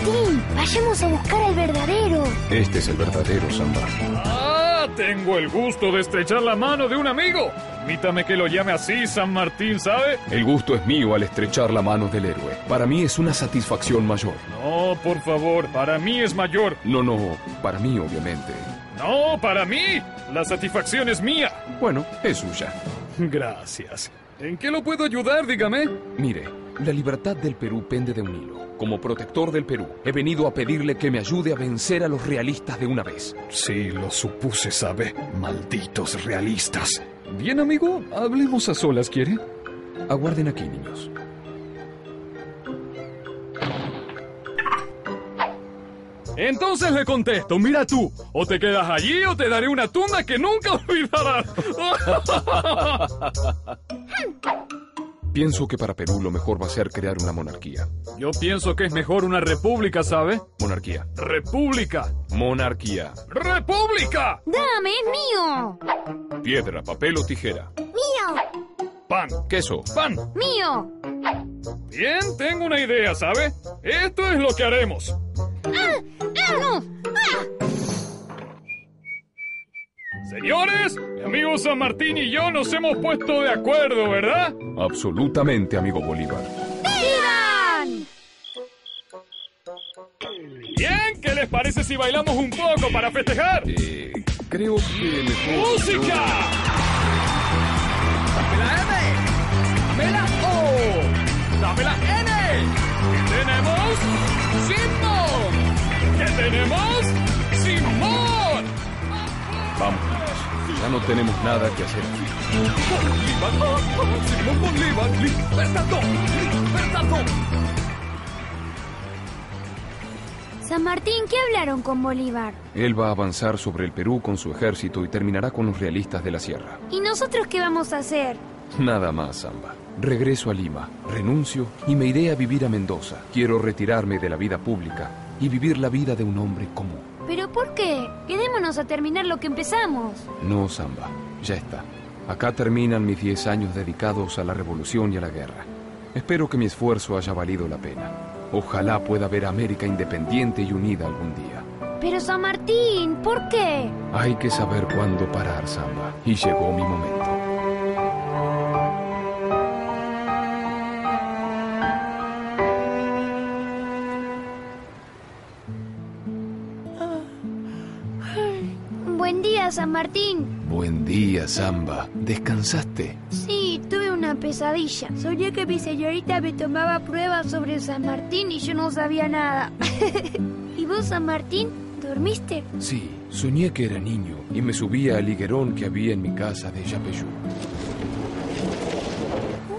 Martín, vayamos a buscar al verdadero. Este es el verdadero Samba. Ah, tengo el gusto de estrechar la mano de un amigo. Permítame que lo llame así, San Martín, ¿sabe? El gusto es mío al estrechar la mano del héroe. Para mí es una satisfacción mayor. No, por favor, para mí es mayor. No, no, para mí obviamente. No, para mí. La satisfacción es mía. Bueno, es suya. Gracias. ¿En qué lo puedo ayudar, dígame? Mire, la libertad del Perú pende de un hilo. Como protector del Perú, he venido a pedirle que me ayude a vencer a los realistas de una vez. Sí, lo supuse, ¿sabe? Malditos realistas. Bien, amigo, hablemos a solas, ¿quiere? Aguarden aquí, niños. Entonces le contesto, mira tú, o te quedas allí o te daré una tunda que nunca olvidarás. Pienso que para Perú lo mejor va a ser crear una monarquía. Yo pienso que es mejor una república, ¿sabe? Monarquía. República. Monarquía. ¡República! ¡Dame, es mío! Piedra, papel o tijera. ¡Mío! Pan. Queso. Pan. ¡Mío! Bien, tengo una idea, ¿sabe? Esto es lo que haremos. ¡Ah! ¡Ah, no! ¡Ah! Señores, mi amigo San Martín y yo nos hemos puesto de acuerdo, ¿verdad? Absolutamente, amigo Bolívar. ¡Vivan! Bien, ¿qué les parece si bailamos un poco para festejar? Eh, creo que mejor... ¡Música! ¡Dame la M! ¡Dame la O! ¡Dame la N! ¿Qué tenemos? ¡Simón! ¿Qué tenemos? ¡Simón! Vamos. Ya no tenemos nada que hacer. San Martín, ¿qué hablaron con Bolívar? Él va a avanzar sobre el Perú con su ejército y terminará con los realistas de la sierra. ¿Y nosotros qué vamos a hacer? Nada más, Zamba. Regreso a Lima, renuncio y me iré a vivir a Mendoza. Quiero retirarme de la vida pública y vivir la vida de un hombre común. ¿Pero por qué? Quedémonos a terminar lo que empezamos. No, Zamba, ya está. Acá terminan mis 10 años dedicados a la revolución y a la guerra. Espero que mi esfuerzo haya valido la pena. Ojalá pueda ver a América independiente y unida algún día. Pero San Martín, ¿por qué? Hay que saber cuándo parar, Zamba. Y llegó mi momento. Día, San Martín. Buen día, Zamba. ¿Descansaste? Sí, tuve una pesadilla. Soñé que mi señorita me tomaba pruebas sobre San Martín y yo no sabía nada. ¿Y vos, San Martín, dormiste? Sí, soñé que era niño y me subía al higuerón que había en mi casa de Yapeyú.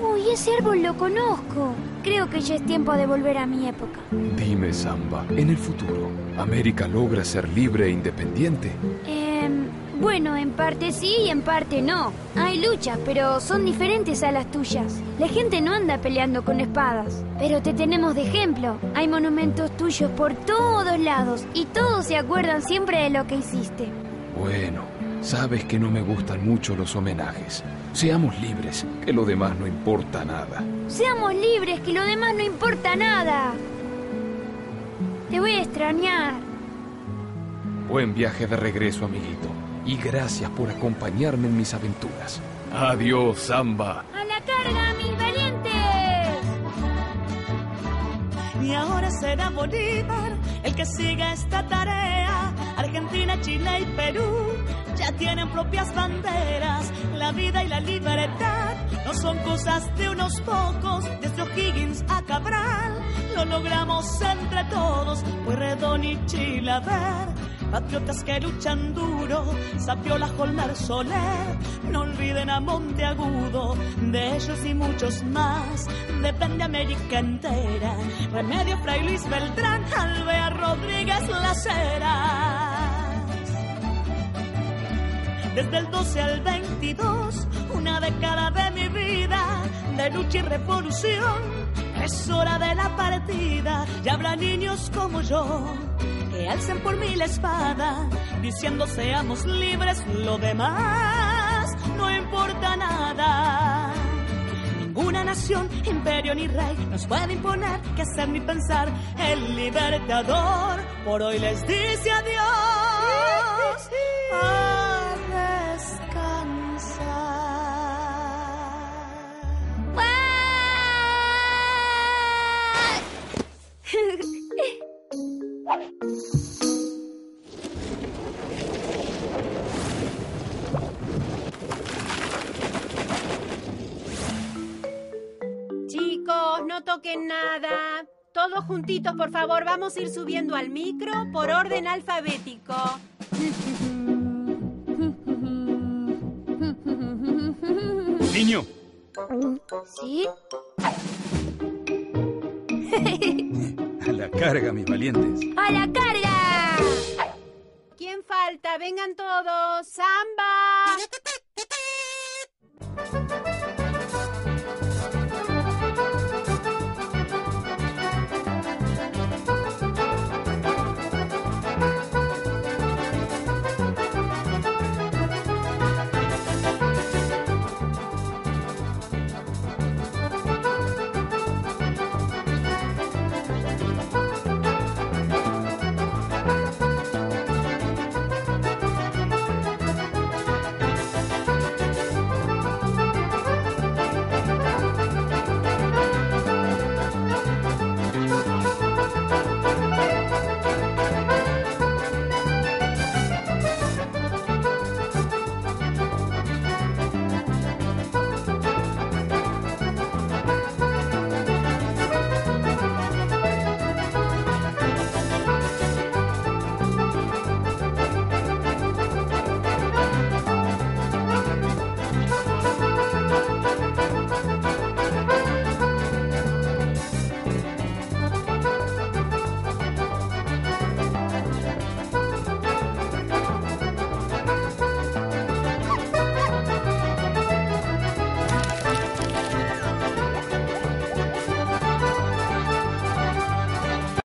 Uy, ese árbol lo conozco. Creo que ya es tiempo de volver a mi época. Dime, Zamba, en el futuro, ¿América logra ser libre e independiente? Em, bueno, en parte sí y en parte no. Hay luchas, pero son diferentes a las tuyas. La gente no anda peleando con espadas. Pero te tenemos de ejemplo. Hay monumentos tuyos por todos lados y todos se acuerdan siempre de lo que hiciste. Bueno, sabes que no me gustan mucho los homenajes. Seamos libres, que lo demás no importa nada. Seamos libres, que lo demás no importa nada. Te voy a extrañar. Buen viaje de regreso, amiguito. Y gracias por acompañarme en mis aventuras. Adiós, Zamba. ¡A la carga, mis valientes! Y ahora será Bolívar el que siga esta tarea. Argentina, Chile y Perú ya tienen propias banderas. La vida y la libertad no son cosas de unos pocos. Desde O'Higgins a Cabral lo logramos entre todos. Pueyrredón y Chilaver, patriotas que luchan duro. Sapiola, Holmer, Soler, no olviden a Monteagudo. De ellos y muchos más depende América entera. Remedio Fray Luis Beltrán, Alvea Rodríguez Las Heras. Desde el 12 al 22, una década de mi vida, de lucha y revolución. Es hora de la partida, y habrá niños como yo que alcen por mí la espada, diciendo seamos libres, lo demás no importa nada. Ninguna nación, imperio ni rey nos puede imponer qué hacer ni pensar. El libertador por hoy les dice adiós. Chicos, no toquen nada. Todos juntitos, por favor, vamos a ir subiendo al micro por orden alfabético. Niño, ¿Sí? a la carga, mis valientes. ¡A la carga! ¿Quién falta? Vengan todos. ¡Samba!